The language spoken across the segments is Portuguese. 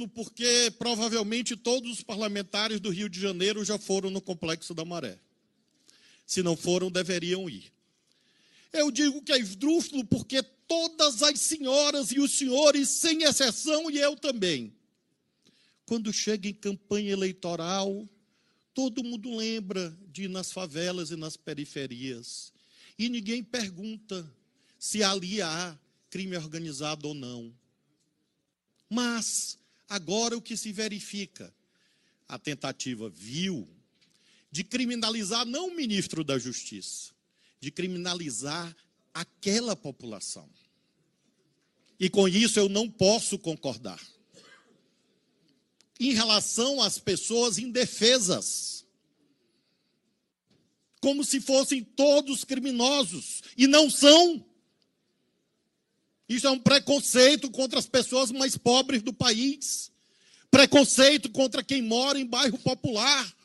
esdrúxulo porque provavelmente todos os parlamentares do Rio de Janeiro já foram no Complexo da Maré. Se não foram, deveriam ir. Eu digo que é esdrúxulo porque todas as senhoras e os senhores, sem exceção, e eu também, quando chega em campanha eleitoral, todo mundo lembra de ir nas favelas e nas periferias. E ninguém pergunta se ali há crime organizado ou não. Mas, agora o que se verifica? A tentativa vil de criminalizar não o ministro da Justiça, de criminalizar aquela população. E com isso eu não posso concordar. Em relação às pessoas indefesas, como se fossem todos criminosos, e não são. Isso é um preconceito contra as pessoas mais pobres do país, preconceito contra quem mora em bairro popular.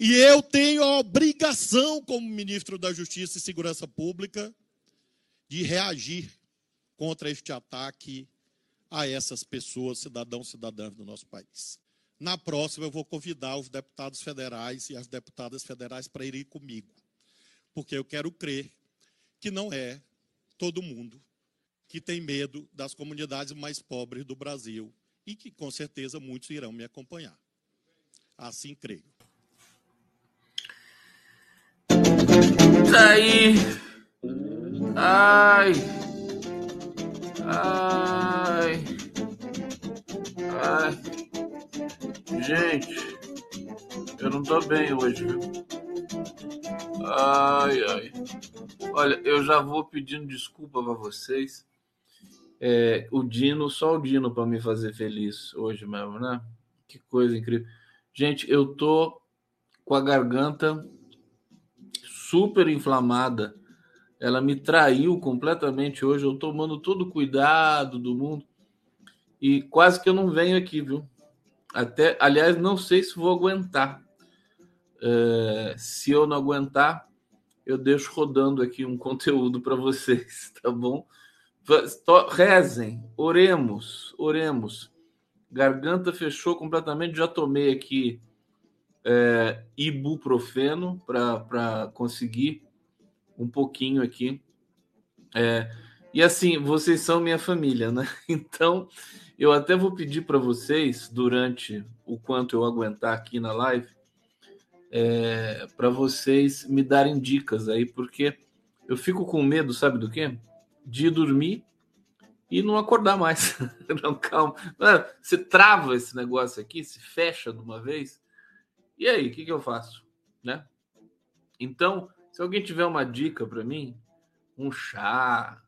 E eu tenho a obrigação, como ministro da Justiça e Segurança Pública, de reagir contra este ataque a essas pessoas, cidadãos e cidadãs do nosso país. Na próxima, eu vou convidar os deputados federais e as deputadas federais para irem comigo, porque eu quero crer que não é todo mundo que tem medo das comunidades mais pobres do Brasil e que, com certeza, muitos irão me acompanhar. Assim creio. Tá aí. Ai. Ai. Ai. Gente, eu não tô bem hoje? Ai, ai. Olha, eu já vou pedindo desculpa para vocês. É, o Dino, só o Dino para me fazer feliz hoje mesmo, né? Que coisa incrível. Gente, eu tô com a garganta super inflamada. Ela me traiu completamente hoje. Eu tomando todo o cuidado do mundo e quase que eu não venho aqui, viu? Até, aliás, não sei se vou aguentar. É, se eu não aguentar, eu deixo rodando aqui um conteúdo para vocês, tá bom? Rezem, oremos, oremos. Garganta fechou completamente. Já tomei aqui é, ibuprofeno para conseguir um pouquinho aqui. É, e assim, vocês são minha família, né? Então, eu até vou pedir para vocês, durante o quanto eu aguentar aqui na live, é, para vocês me darem dicas aí, porque eu fico com medo, sabe do quê? De dormir e não acordar mais. não, calma. Você trava esse negócio aqui, se fecha de uma vez, e aí, o que, que eu faço? Né? Então, se alguém tiver uma dica para mim, um chá,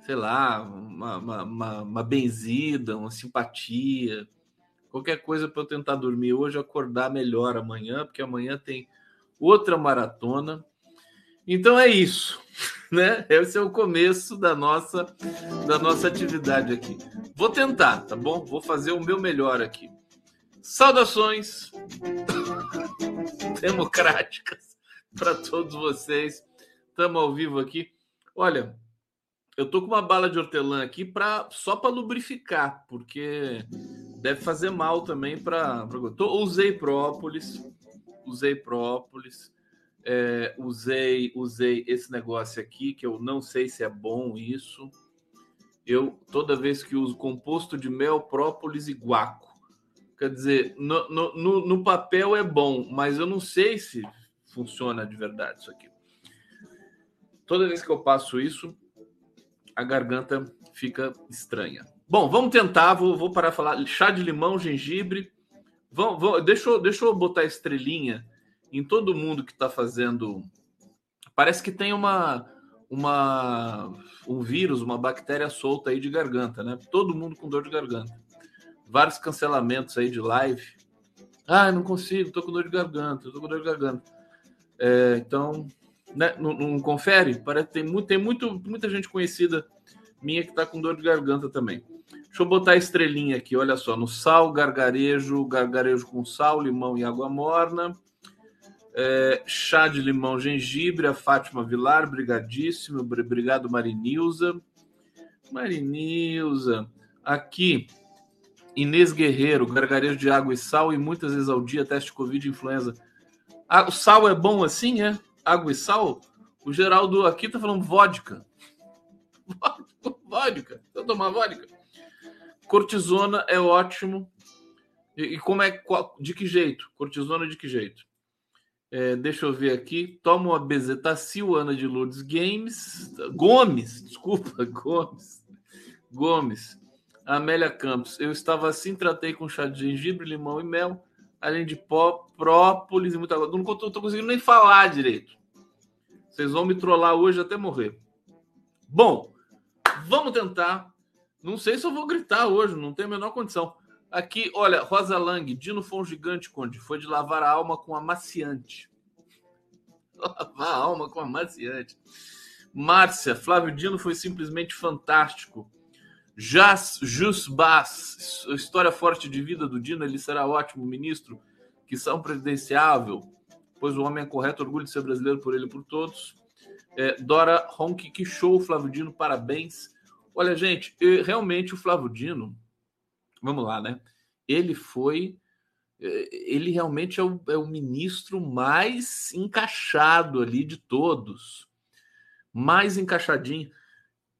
sei lá, uma, uma, uma, uma, benzida, uma simpatia, qualquer coisa para eu tentar dormir hoje, acordar melhor amanhã, porque amanhã tem outra maratona. Então é isso, né? Esse é o começo da nossa da nossa atividade aqui. Vou tentar, tá bom? Vou fazer o meu melhor aqui. Saudações democráticas para todos vocês. Estamos ao vivo aqui. Olha, eu tô com uma bala de hortelã aqui para só para lubrificar, porque deve fazer mal também para. Usei própolis, usei própolis, é, usei usei esse negócio aqui que eu não sei se é bom isso. Eu toda vez que uso composto de mel, própolis e guaco Quer dizer, no, no, no, papel é bom, mas eu não sei se funciona de verdade isso aqui. Toda vez que eu passo isso, a garganta fica estranha. Bom, vamos tentar. Vou, vou parar de falar. Chá de limão, gengibre. Vamos, vamos, deixa, eu, deixa eu botar estrelinha em todo mundo que está fazendo. Parece que tem uma, uma um vírus, uma bactéria solta aí de garganta, né? Todo mundo com dor de garganta vários cancelamentos aí de live. Ah, não consigo, tô com dor de garganta, tô com dor de garganta. É, então, né, não, não, confere? Parece tem, muito, tem muito, muita gente conhecida minha que tá com dor de garganta também. Deixa eu botar a estrelinha aqui, olha só, no sal, gargarejo, gargarejo com sal, limão e água morna. É, chá de limão, gengibre, a Fátima Vilar, brigadíssimo, obrigado Marinilza. Marinilza, Aqui, Inês Guerreiro, gargarejo de água e sal e muitas vezes ao dia, teste Covid e influenza. Ah, o sal é bom assim, é? Água e sal? O Geraldo aqui tá falando vodka. vodka. Eu tomar vodka. Cortisona é ótimo. E, e, como é de que jeito? Cortisona de que jeito? É, deixa eu ver aqui. Toma uma bezetacil, Ana de Lourdes Games. Gomes, desculpa, Gomes. Gomes. Amélia Campos. Eu estava assim, tratei com chá de gengibre, limão e mel, além de pó, própolis e muita água. Não estou conseguindo nem falar direito. Vocês vão me trollar hoje até morrer. Bom, vamos tentar. Não sei se eu vou gritar hoje, não tenho a menor condição. Aqui, olha, Rosa Lang, Dino foi um gigante, Conde. Foi de lavar a alma com amaciante. Lavar a alma com amaciante. Márcia, Flávio Dino foi simplesmente fantástico. Jas Jus Bass, história forte de vida do Dino, ele será ótimo ministro, que são presidenciável, pois o homem é correto, orgulho de ser brasileiro por ele e por todos. É, Dora Ronk, que show, Flávio Dino, parabéns. Olha, gente, realmente o Flávio Dino, vamos lá, né? Ele foi, é, ele realmente é o, é o ministro mais encaixado ali de todos, mais encaixadinho,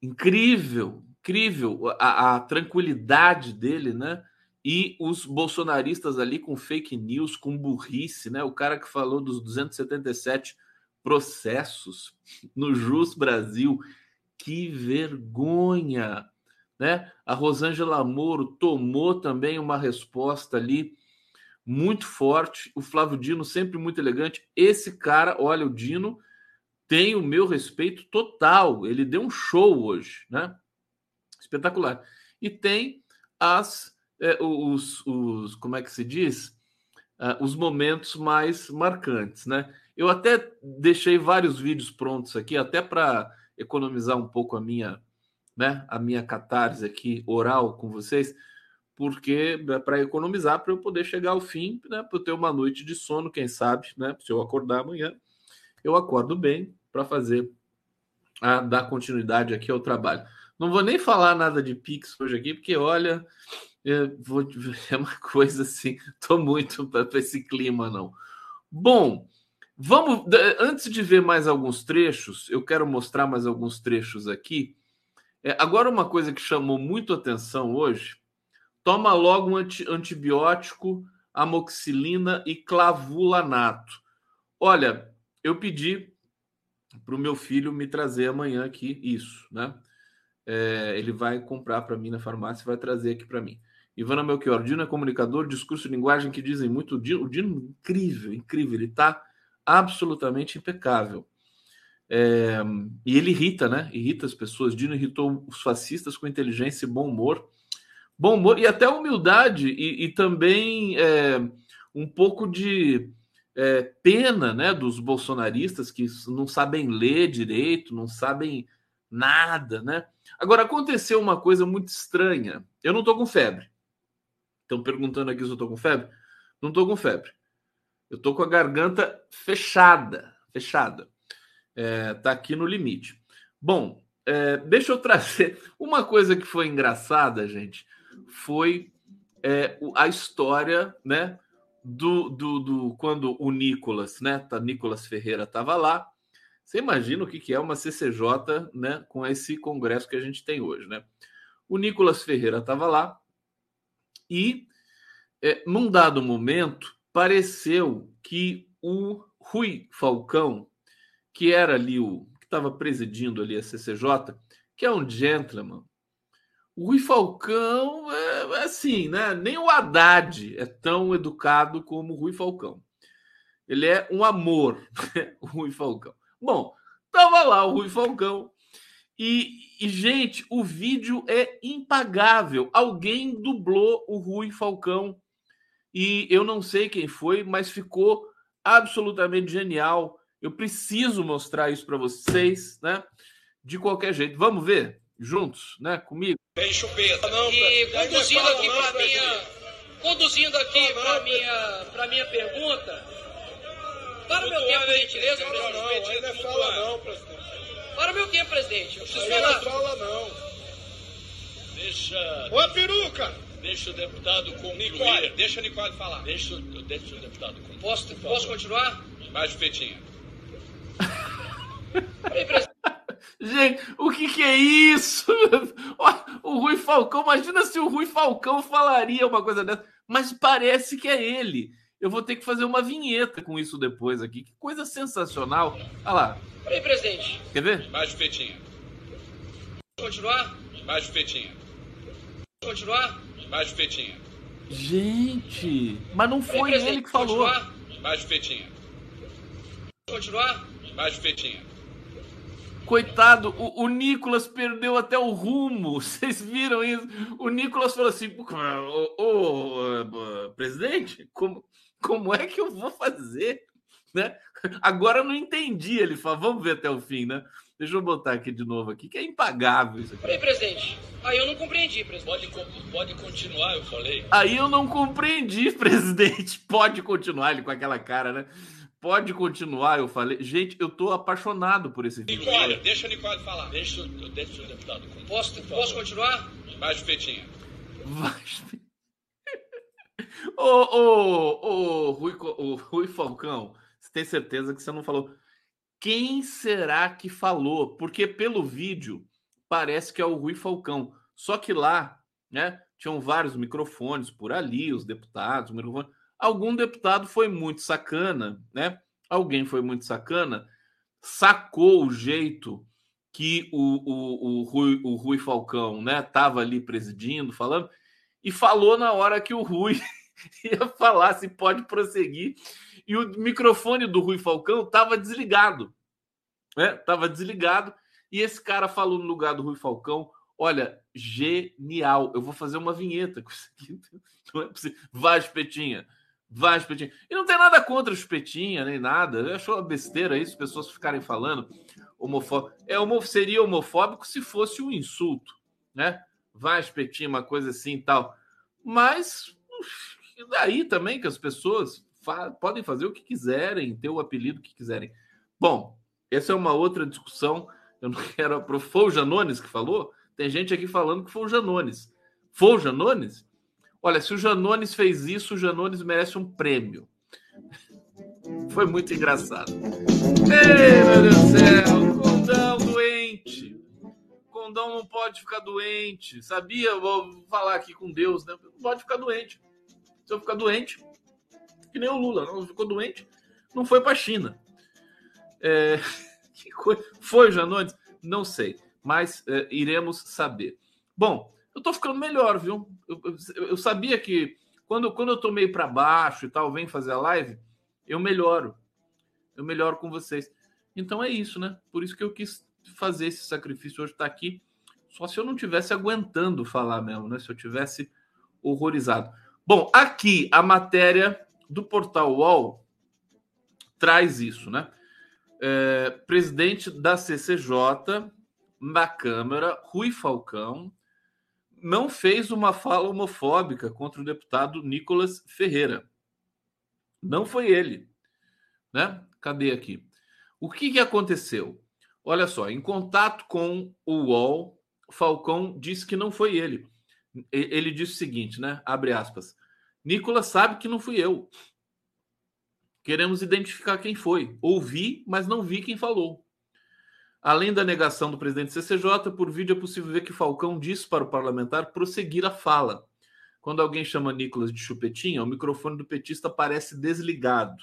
incrível, incrível a, a, tranquilidade dele, né? E os bolsonaristas ali com fake news, com burrice, né? O cara que falou dos 277 processos no Jus Brasil. Que vergonha, né? A Rosângela Moro tomou também uma resposta ali muito forte. O Flávio Dino sempre muito elegante. Esse cara, olha, o Dino tem o meu respeito total. Ele deu um show hoje, né? espetacular. E tem as é, os, os como é que se diz? Uh, os momentos mais marcantes, né? Eu até deixei vários vídeos prontos aqui, até para economizar um pouco a minha, né, a minha catarse aqui oral com vocês, porque é para economizar para eu poder chegar ao fim, né, para eu ter uma noite de sono, quem sabe, né? Se eu acordar amanhã, eu acordo bem para fazer a dar continuidade aqui ao trabalho. Não vou nem falar nada de Pix hoje aqui, porque olha, vou, é uma coisa assim, tô muito para esse clima, não. Bom, vamos. Antes de ver mais alguns trechos, eu quero mostrar mais alguns trechos aqui. É, agora, uma coisa que chamou muito atenção hoje: toma logo um anti, antibiótico, amoxicilina e clavulanato. Olha, eu pedi para o meu filho me trazer amanhã aqui isso, né? é, ele vai comprar para mim na farmácia e vai trazer aqui para mim. Ivana Melchior, Dino é comunicador, discurso e linguagem que dizem muito. O Dino, o Dino incrível, incrível, ele está absolutamente impecável. É, e ele irrita, né? Irrita as pessoas. Dino irritou os fascistas com inteligência e bom humor. Bom humor e até humildade, e, e também é, um pouco de é, pena né, dos bolsonaristas que não sabem ler direito, não sabem nada, né? Agora, aconteceu uma coisa muito estranha. Eu não estou com febre. Estão perguntando aqui se eu estou com febre? Não estou com febre. Eu estou com a garganta fechada. Fechada. É, tá aqui no limite. Bom, é, deixa eu trazer. Uma coisa que foi engraçada, gente, foi é, a história, né? Do, do, do quando o Nicolas, né? Tá, Nicolas Ferreira estava lá você imagina o que é uma CCJ né, com esse congresso que a gente tem hoje. Né? O Nicolas Ferreira estava lá e, é, num dado momento, pareceu que o Rui Falcão, que era ali o que estava presidindo ali a CCJ, que é um gentleman, o Rui Falcão é, é assim, né? Nem o Haddad é tão educado como o Rui Falcão. Ele é um amor, o Rui Falcão. Bom, tava lá o Rui Falcão. E, e, gente, o vídeo é impagável. Alguém dublou o Rui Falcão. E eu não sei quem foi, mas ficou absolutamente genial. Eu preciso mostrar isso para vocês, né? De qualquer jeito. Vamos ver juntos, né? Comigo. Bem chupeta. Não, e conduzindo aqui para minha conduzindo aqui para minha para minha pergunta, para o meu tempo, por gentileza, não, presidente. Não, não, ainda fala não, presidente. Para o meu tempo, presidente. Eu preciso falar. Não fala não. Deixa. Ô, peruca! Deixa o deputado concluir. Nicole, deixa a Nicole falar. Deixa, deixa o deputado concluir. Posso, posso continuar? Mais. Peraí, presidente. Gente, o que, que é isso? O Rui Falcão, imagina se o Rui Falcão falaria uma coisa dessa, mas parece que é ele. Eu vou ter que fazer uma vinheta com isso depois aqui. Que coisa sensacional. Olha lá, Peraí, presidente. quer ver? Mais fetinha. Posso continuar? Mais fetinha. Posso continuar? Mais fetinha. Gente, mas não foi presidente. ele que falou. Continuar? Mais fetinha. Posso continuar? Mais fetinha. Coitado, o, o Nicolas perdeu até o rumo. Vocês viram isso? O Nicolas falou assim: ô, ô, ô, presidente, como, como é que eu vou fazer? Né? Agora eu não entendi. Ele falou: vamos ver até o fim, né? Deixa eu botar aqui de novo aqui, que é impagável isso aqui. Peraí, presidente. Aí eu não compreendi, presidente. Pode, pode continuar, eu falei. Aí eu não compreendi, presidente. Pode continuar, ele com aquela cara, né? Pode continuar, eu falei. Gente, eu tô apaixonado por esse vídeo. Nicole, deixa a Nicole falar. Deixa, deixa o deputado. Posso, posso continuar? Mais fetinha. Vai. Ô, ô, ô, Rui, ô, Rui Falcão, você tem certeza que você não falou? Quem será que falou? Porque pelo vídeo parece que é o Rui Falcão. Só que lá, né, tinham vários microfones por ali, os deputados, o microfone. Algum deputado foi muito sacana, né? Alguém foi muito sacana, sacou o jeito que o, o, o, Rui, o Rui Falcão né, estava ali presidindo, falando, e falou na hora que o Rui ia falar se pode prosseguir. E o microfone do Rui Falcão estava desligado. Estava desligado. E esse cara falou no lugar do Rui Falcão: olha, genial. Eu vou fazer uma vinheta com isso aqui. Não é possível. Vai, espetinha. Vai, espetinha. E não tem nada contra o espetinha, nem nada. Eu acho uma besteira isso, pessoas ficarem falando homofóbico. É, homo... Seria homofóbico se fosse um insulto, né? Vai, espetinha, uma coisa assim e tal. Mas uf, daí também que as pessoas fa podem fazer o que quiserem, ter o apelido que quiserem. Bom, essa é uma outra discussão. Eu não quero. Foi o Janones que falou? Tem gente aqui falando que foi o Janones. Foi o Janones? Olha, se o Janones fez isso, o Janones merece um prêmio. Foi muito engraçado. Ei, meu Deus do céu, Condão doente. Condão não pode ficar doente. Sabia? Vou falar aqui com Deus, né? Não pode ficar doente. Se eu ficar doente, que nem o Lula, não ficou doente, não foi para a China. É, que coisa. Foi, Janones? Não sei, mas é, iremos saber. Bom, eu tô ficando melhor, viu? Eu, eu, sabia que quando, quando eu tô meio para baixo e tal, vem fazer a live, eu melhoro. Eu melhoro com vocês. Então é isso, né? Por isso que eu quis fazer esse sacrifício hoje estar aqui. Só se eu não tivesse aguentando falar mesmo, né? Se eu tivesse horrorizado. Bom, aqui a matéria do portal UOL traz isso, né? É, presidente da CCJ na Câmara, Rui Falcão, não fez uma fala homofóbica contra o deputado Nicolas Ferreira. Não foi ele, né? Cadê aqui? O que, que aconteceu? Olha só, em contato com o UOL, Falcão disse que não foi ele. Ele disse o seguinte, né? Abre aspas. Nicolas sabe que não fui eu. Queremos identificar quem foi. Ouvi, mas não vi quem falou. Além da negação do presidente CCJ, por vídeo é possível ver que Falcão disse para o parlamentar prosseguir a fala. Quando alguém chama Nicolas de chupetinha, o microfone do petista parece desligado.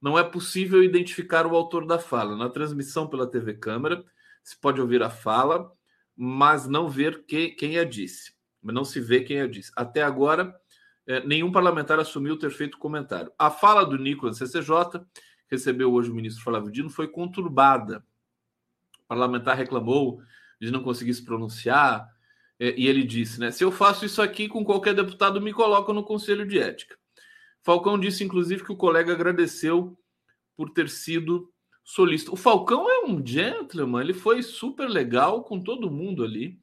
Não é possível identificar o autor da fala. Na transmissão pela TV Câmara, se pode ouvir a fala, mas não ver que, quem a disse. Não se vê quem a disse. Até agora, eh, nenhum parlamentar assumiu ter feito comentário. A fala do Nicolas CCJ, recebeu hoje o ministro Flávio Dino, foi conturbada. Parlamentar reclamou de não conseguir se pronunciar, eh, e ele disse, né? Se eu faço isso aqui com qualquer deputado, me colocam no Conselho de Ética. Falcão disse, inclusive, que o colega agradeceu por ter sido solista. O Falcão é um gentleman, ele foi super legal com todo mundo ali,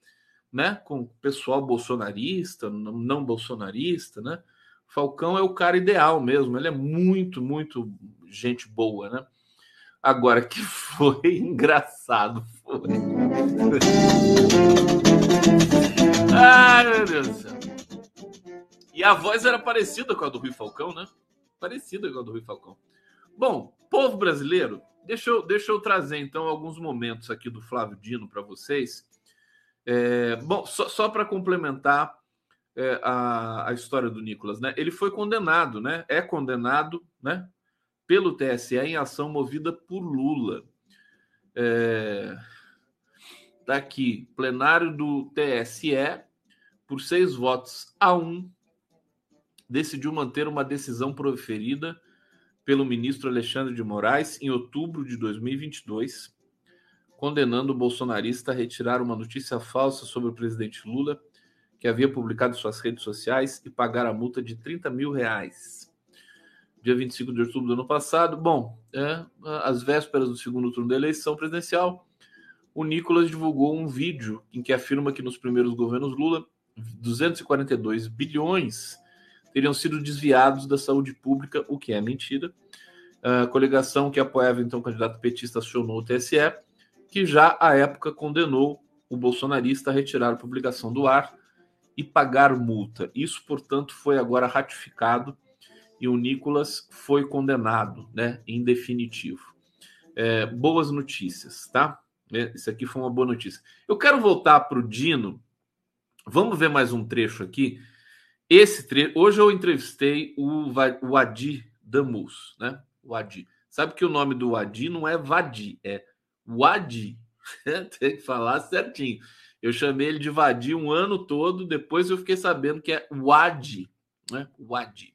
né? Com o pessoal bolsonarista, não bolsonarista, né? Falcão é o cara ideal mesmo, ele é muito, muito gente boa, né? Agora que foi engraçado, foi. Deus do céu. E a voz era parecida com a do Rui Falcão, né? Parecida com a do Rui Falcão. Bom, povo brasileiro, deixa eu, deixa eu trazer então alguns momentos aqui do Flávio Dino para vocês. É, bom, só, só para complementar é, a, a história do Nicolas, né? Ele foi condenado, né? É condenado, né? Pelo TSE em ação movida por Lula. É, tá aqui, plenário do TSE, por seis votos a um, decidiu manter uma decisão proferida pelo ministro Alexandre de Moraes em outubro de 2022, condenando o bolsonarista a retirar uma notícia falsa sobre o presidente Lula, que havia publicado em suas redes sociais, e pagar a multa de 30 mil reais. Dia 25 de outubro do ano passado, bom, é, às vésperas do segundo turno da eleição presidencial, o Nicolas divulgou um vídeo em que afirma que nos primeiros governos Lula, 242 bilhões teriam sido desviados da saúde pública, o que é mentira. A coligação que apoiava então o candidato petista acionou o TSE, que já à época condenou o bolsonarista a retirar a publicação do ar e pagar multa. Isso, portanto, foi agora ratificado e o Nicolas foi condenado, né, em definitivo. É, boas notícias, tá? É, isso aqui foi uma boa notícia. Eu quero voltar para o Dino. Vamos ver mais um trecho aqui esse trecho. Hoje eu entrevistei o, o Adi Damus, né? O Adi. Sabe que o nome do Adi não é Vadi, é Wadi. Tem que falar certinho. Eu chamei ele de Vadi um ano todo, depois eu fiquei sabendo que é Wadi, né? Wadi.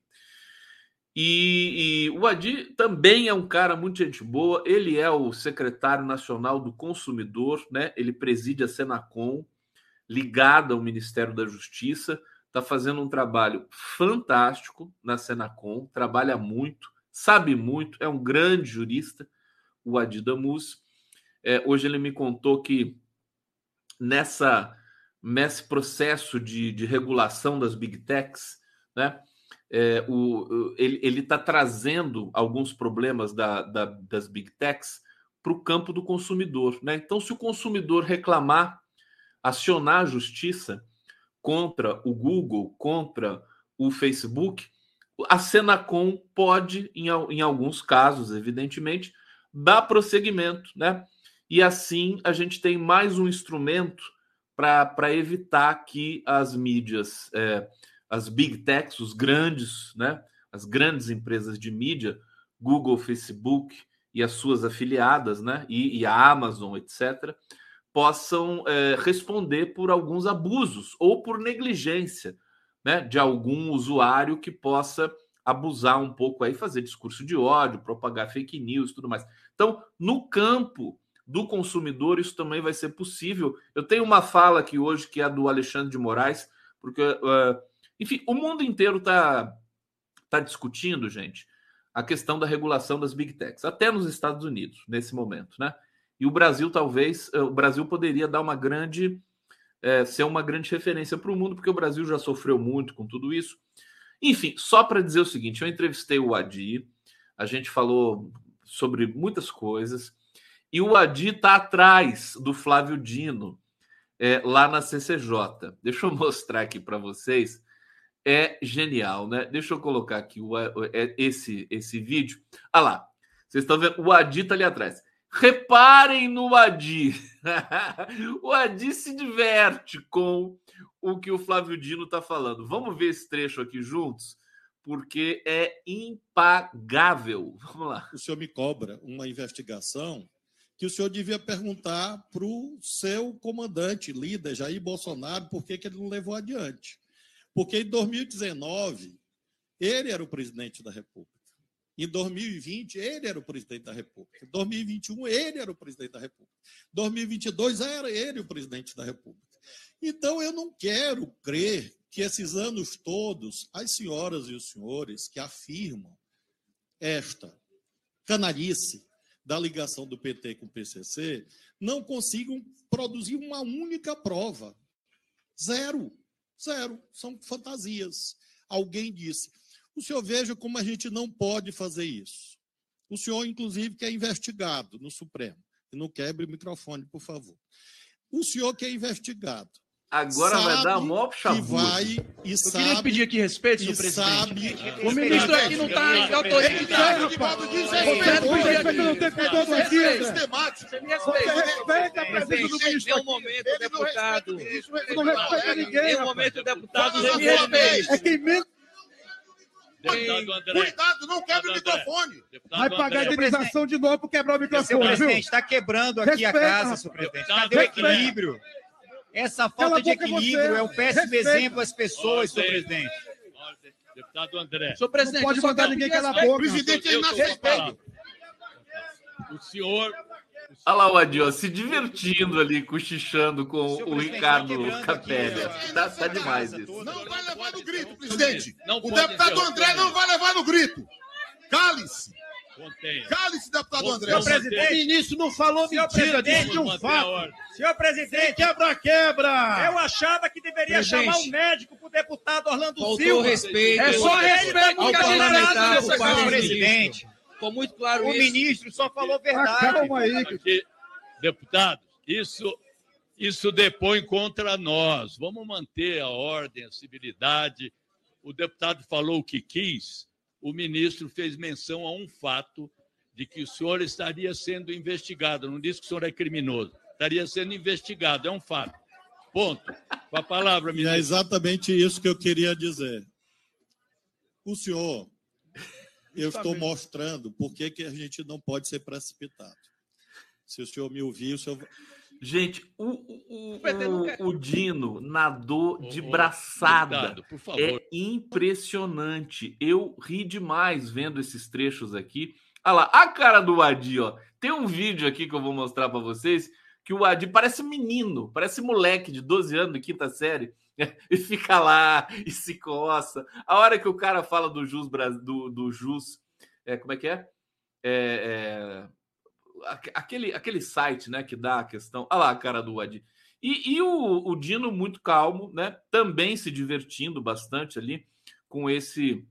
E, e, o Adi também é um cara muito gente boa. Ele é o secretário nacional do consumidor, né? Ele preside a Senacom, ligada ao Ministério da Justiça está fazendo um trabalho fantástico na Senacom, trabalha muito, sabe muito, é um grande jurista, o Adidamus. É, hoje ele me contou que nessa nesse processo de, de regulação das big techs, né, é, o, ele está trazendo alguns problemas da, da, das big techs para o campo do consumidor. Né? Então, se o consumidor reclamar, acionar a justiça, contra o Google, contra o Facebook, a Senacom pode, em, em alguns casos, evidentemente, dar prosseguimento, né? E assim a gente tem mais um instrumento para evitar que as mídias, é, as big techs, os grandes, né? As grandes empresas de mídia, Google, Facebook e as suas afiliadas, né? E, e a Amazon, etc., possam é, responder por alguns abusos ou por negligência né, de algum usuário que possa abusar um pouco aí, fazer discurso de ódio, propagar fake news tudo mais. Então, no campo do consumidor, isso também vai ser possível. Eu tenho uma fala aqui hoje que é do Alexandre de Moraes, porque, uh, enfim, o mundo inteiro está tá discutindo, gente, a questão da regulação das big techs, até nos Estados Unidos, nesse momento, né? E o Brasil, talvez, eh, o Brasil poderia dar uma grande, é, ser uma grande referência para o mundo, porque o Brasil já sofreu muito com tudo isso. Enfim, só para dizer o seguinte: eu entrevistei o Adi, a gente falou sobre muitas coisas, e o Adi está atrás do Flávio Dino, é, lá na CCJ. Deixa eu mostrar aqui para vocês. É genial, né? Deixa eu colocar aqui o, é, esse, esse vídeo. Ah lá, vocês estão vendo? O Adi está ali atrás. Reparem no Adi. o Adi se diverte com o que o Flávio Dino está falando. Vamos ver esse trecho aqui juntos, porque é impagável. Vamos lá. O senhor me cobra uma investigação que o senhor devia perguntar para o seu comandante, líder, Jair Bolsonaro, por que, que ele não levou adiante. Porque em 2019, ele era o presidente da República. Em 2020, ele era o presidente da República. Em 2021, ele era o presidente da República. Em 2022, era ele o presidente da República. Então, eu não quero crer que esses anos todos, as senhoras e os senhores que afirmam esta canalice da ligação do PT com o PCC não consigam produzir uma única prova. Zero. Zero. São fantasias. Alguém disse: o senhor veja como a gente não pode fazer isso. O senhor, inclusive, que é investigado no Supremo. E não quebre o microfone, por favor. O senhor que é investigado. Agora vai dar a que chabu. vai e Eu sabe queria pedir aqui respeito, senhor presidente. sabe O ministro aqui não está em autoridade. Respeito, Respeito não tem controle aqui. Você me respeita. Respeita a presença do ministro um aqui. momento, deputado. respeita o ministro, Você não respeita ninguém, um rapaz. momento, deputado. Você me respeita. É quem menos André. Cuidado, não quebre o microfone. Deputado vai pagar André. indenização de novo por quebrar o microfone, viu? presidente, está quebrando aqui a casa, rapaz. senhor presidente. Cadê o equilíbrio? Essa falta de equilíbrio é um péssimo Respeita. exemplo às pessoas, senhor presidente. Deputado André. Senhor presidente, Não pode mandar ninguém calar a respeito. O boca. presidente é inaceitável. O senhor. Olha lá o Adi, ó, se divertindo ali, cochichando com o presidente, Ricardo Capelli. aqui, Tá, ó, tá demais isso. Não vai levar no grito, presidente. Não O deputado. André não vai levar no grito. Cale-se. Cale-se, deputado Senhor André. Senhor presidente, O ministro não falou Senhor mentira, disse um Manter a fato. senhor presidente, Quebra-quebra! eu achava que deveria Presidente. chamar um médico pro deputado Orlando Faltou Silva. respeito. É só respeito ao que a gente Câmara, do presidente. Ficou muito claro O isso. ministro só falou Ah, verdade. calma aí. Aqui, deputado, isso, isso depõe contra nós. Vamos manter a ordem, a civilidade. O deputado falou o que quis. O ministro fez menção a um fato de que o senhor estaria sendo investigado. Não disse que o senhor é criminoso. Estaria sendo investigado. É um fato. Ponto. Com a palavra, E é ministro. exatamente isso que eu queria dizer. O senhor, eu estou mostrando por que, que a gente não pode ser precipitado. Se o senhor me ouvir, o senhor. Gente, o, o, o, o, Dino nadou de braçada. deputado, por favor. É impressionante. Eu ri demais vendo esses trechos aqui. Olha lá, a cara do Adi, ó. Tem um vídeo aqui que eu vou mostrar para vocês que o Adi parece menino, parece moleque de 12 anos, de quinta série, e fica lá e se coça. A hora que o cara fala do Jus, do, do Jus, é, como é que é? É, é, aquele, aquele site, né, que dá a questão. Olha lá a cara do Adi. E, e o, o Dino muito calmo, né? Também se divertindo bastante ali com esse,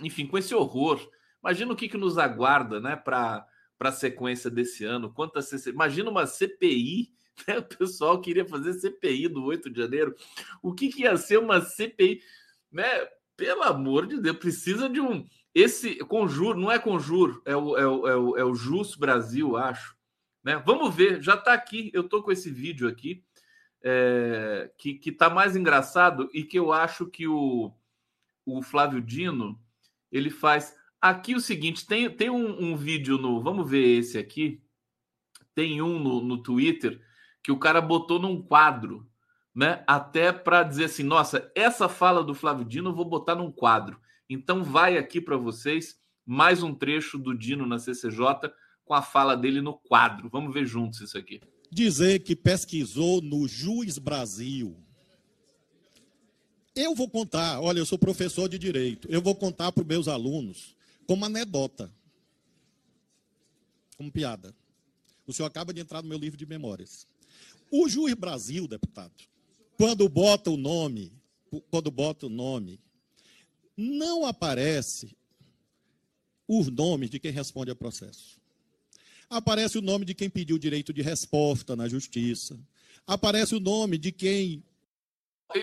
enfim, com esse horror. Imagina o que, que nos aguarda, né, para a sequência desse ano. Quantas CC... Imagina uma CPI, né? O pessoal queria fazer CPI do 8 de janeiro. O que, que ia ser uma CPI, né? Pelo amor de Deus, precisa de um esse conjuro, não é conjuro, é o, é o, é o, é o Jus Brasil, acho. Né? Vamos ver, já está aqui. Eu estou com esse vídeo aqui, é, que, que tá mais engraçado e que eu acho que o, o Flávio Dino ele faz. Aqui o seguinte: tem, tem um, um vídeo no. Vamos ver esse aqui. Tem um no, no Twitter que o cara botou num quadro, né? Até para dizer assim: nossa, essa fala do Flávio Dino eu vou botar num quadro. Então vai aqui para vocês mais um trecho do Dino na CCJ com a fala dele no quadro. Vamos ver juntos isso aqui. Dizer que pesquisou no Juiz Brasil. Eu vou contar, olha, eu sou professor de direito, eu vou contar para os meus alunos como anedota, como piada. O senhor acaba de entrar no meu livro de memórias. O Juiz Brasil, deputado, quando bota o nome, quando bota o nome, não aparece os nomes de quem responde a processo. Aparece o nome de quem pediu direito de resposta na justiça. Aparece o nome de quem.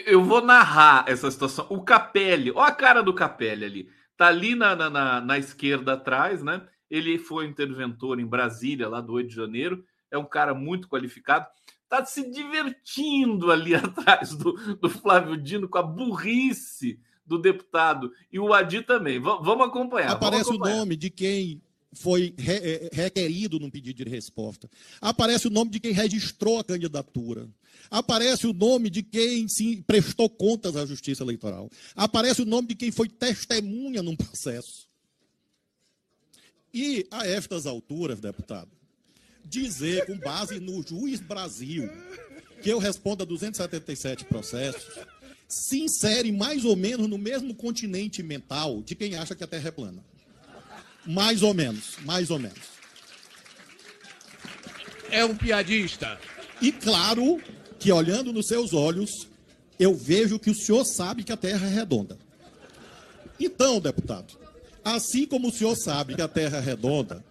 Eu vou narrar essa situação. O Capelli, ó a cara do Capelli ali. Tá ali na, na, na, na esquerda atrás, né? Ele foi interventor em Brasília, lá do 8 de janeiro. É um cara muito qualificado. Tá se divertindo ali atrás do, do Flávio Dino com a burrice do deputado. E o Adi também. V vamos acompanhar. Aparece vamos acompanhar. o nome de quem foi re requerido num pedido de resposta. Aparece o nome de quem registrou a candidatura. Aparece o nome de quem se prestou contas à Justiça Eleitoral. Aparece o nome de quem foi testemunha num processo. E a estas alturas, deputado, dizer com base no juiz Brasil que eu respondo a 277 processos se insere mais ou menos no mesmo continente mental de quem acha que a Terra é plana. Mais ou menos, mais ou menos. É um piadista. E claro que olhando nos seus olhos, eu vejo que o senhor sabe que a Terra é redonda. Então, deputado, assim como o senhor sabe que a Terra é redonda,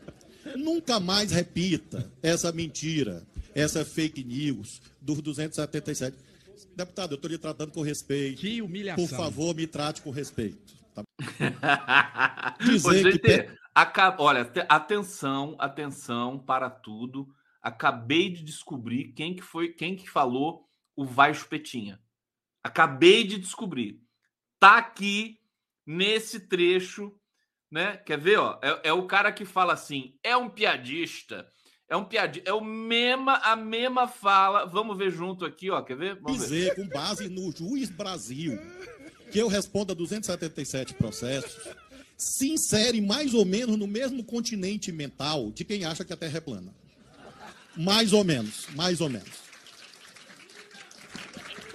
nunca mais repita essa mentira, essa fake news dos 277. Deputado, eu estou lhe tratando com respeito. Que humilhação. Por favor, me trate com respeito. tá? Ô, Dizer que gente, pe- aca- olha, te- atenção, atenção para tudo. Acabei de descobrir quem que foi, quem que falou o vai chupetinha. Acabei de descobrir. Tá aqui nesse trecho, né? Quer ver, ó? É, é o cara que fala assim: "É um piadista". É um piadista, é o mesma a mesma fala. Vamos ver junto aqui, ó, quer ver? Vamos ver. dizer, com base no Juiz Brasil, que eu respondo a 277 processos, se insere mais ou menos no mesmo continente mental de quem acha que a Terra é plana. Mais ou menos, mais ou menos.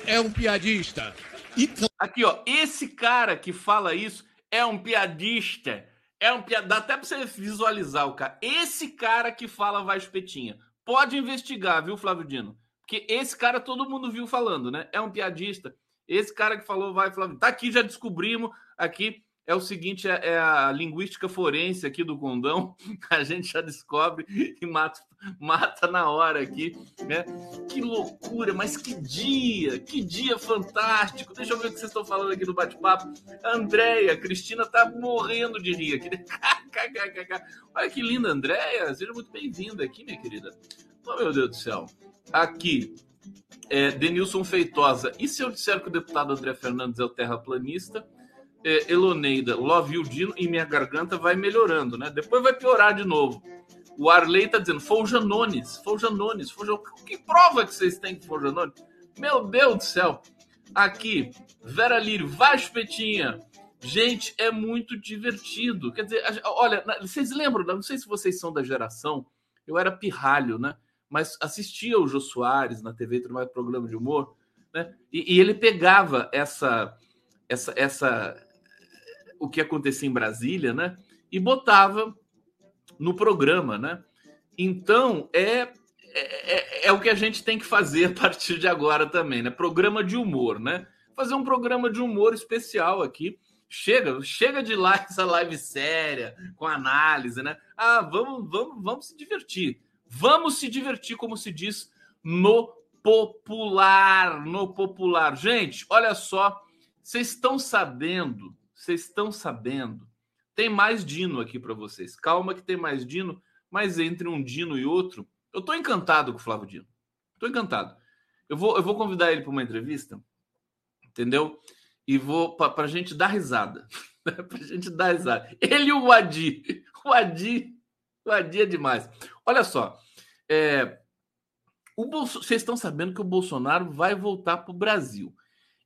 É um piadista. E Aqui, ó, esse cara que fala isso é um piadista. É um piada. Dá até pra você visualizar o cara. Esse cara que fala vai espetinha. Pode investigar, viu, Flávio Dino? Porque esse cara todo mundo viu falando, né? É um piadista. Esse cara que falou vai, Flávio. Tá aqui, já descobrimos. Aqui é o seguinte: é, é a linguística forense aqui do condão. A gente já descobre e mata, mata na hora aqui, né? Que loucura, mas que dia, que dia fantástico. Deixa eu ver o que vocês estão falando aqui no bate-papo. Andréia, Cristina tá morrendo de rir aqui. Olha que linda, Andréia. Seja muito bem-vinda aqui, minha querida. Oh, meu Deus do céu. Aqui, é, Denilson Feitosa. E se eu disser que o deputado André Fernandes é o terraplanista? É, Eloneida, Love you, Dino, e minha garganta vai melhorando, né? Depois vai piorar de novo. O Arley tá dizendo, foi o Janones, foi o Janones, foi o Que prova que vocês têm que foi o Janones? Meu Deus do céu. Aqui, Vera Lírio, vai espetinha. Gente, é muito divertido. Quer dizer, olha, vocês lembram, não sei se vocês são da geração, eu era pirralho, né? Mas assistia o Jô Soares na TV, mais programa de humor, né? E, e ele pegava essa, essa, essa, o que acontecia em Brasília, né? E botava no programa, né? Então é, é, é o que a gente tem que fazer a partir de agora também, né? Programa de humor, né? Fazer um programa de humor especial aqui. Chega, chega de lá essa live séria, com análise, né? Ah, vamos, vamos, vamos se divertir. Vamos se divertir, como se diz no popular, no popular. Gente, olha só, vocês estão sabendo, vocês estão sabendo. Tem mais Dino aqui para vocês. Calma que tem mais Dino, mas entre um Dino e outro, eu tô encantado com o Flávio Dino. Tô encantado. Eu vou, eu vou convidar ele para uma entrevista, entendeu? E vou para a gente dar risada. para a gente dar risada. Ele e o Adi. O Adi, o Adi é demais. Olha só, é, o Bolso... vocês estão sabendo que o Bolsonaro vai voltar para o Brasil.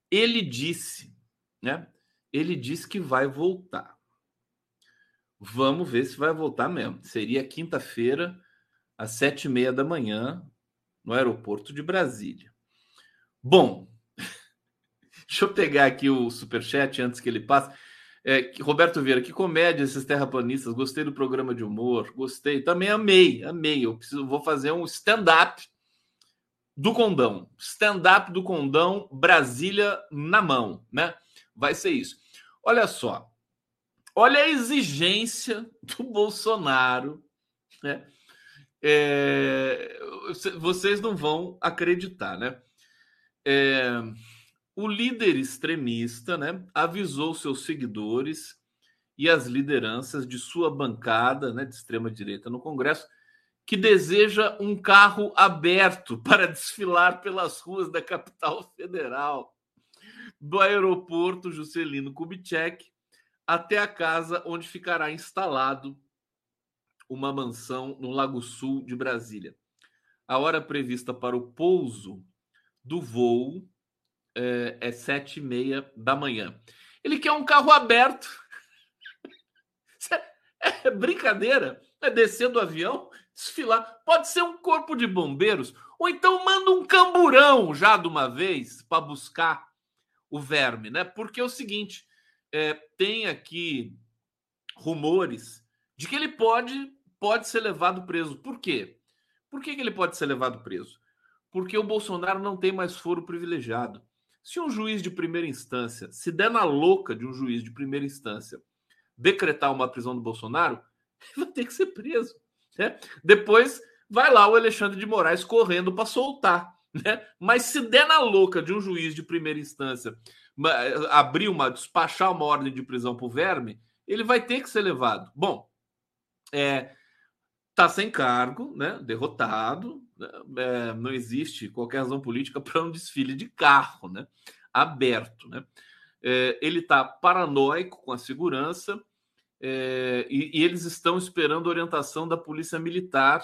Ele disse, né? Ele disse que vai voltar. Vamos ver se vai voltar mesmo. Seria quinta-feira, às sete e meia da manhã, no aeroporto de Brasília. Bom, deixa eu pegar aqui o superchat antes que ele passe. É, Roberto Vieira, que comédia esses terraplanistas. Gostei do programa de humor, gostei. Também amei, amei. Eu preciso, vou fazer um stand-up do Condão. Stand-up do Condão, Brasília na mão, né? Vai ser isso. Olha só. Olha a exigência do Bolsonaro, né? É, vocês não vão acreditar, né? É, o líder extremista, né, avisou seus seguidores e as lideranças de sua bancada, né, de extrema direita no Congresso, que deseja um carro aberto para desfilar pelas ruas da capital federal, do aeroporto Juscelino Kubitschek até a casa onde ficará instalado uma mansão no Lago Sul de Brasília. A hora prevista para o pouso do voo é, é sete e meia da manhã. Ele quer um carro aberto. É brincadeira. É descer do avião, desfilar. Pode ser um corpo de bombeiros, ou então manda um camburão já de uma vez para buscar o verme, né? Porque é o seguinte: é, tem aqui rumores de que ele pode, pode ser levado preso. Por quê? Por que, que ele pode ser levado preso? Porque o Bolsonaro não tem mais foro privilegiado. Se um juiz de primeira instância se der na louca de um juiz de primeira instância decretar uma prisão do Bolsonaro, ele vai ter que ser preso. Né? Depois vai lá o Alexandre de Moraes correndo para soltar. Né? Mas se der na louca de um juiz de primeira instância abrir uma, despachar uma ordem de prisão para o verme, ele vai ter que ser levado. Bom, é, tá sem cargo, né? Derrotado, né? É, não existe qualquer razão política para um desfile de carro, né? Aberto, né? É, ele está paranoico com a segurança é, e, e eles estão esperando orientação da polícia militar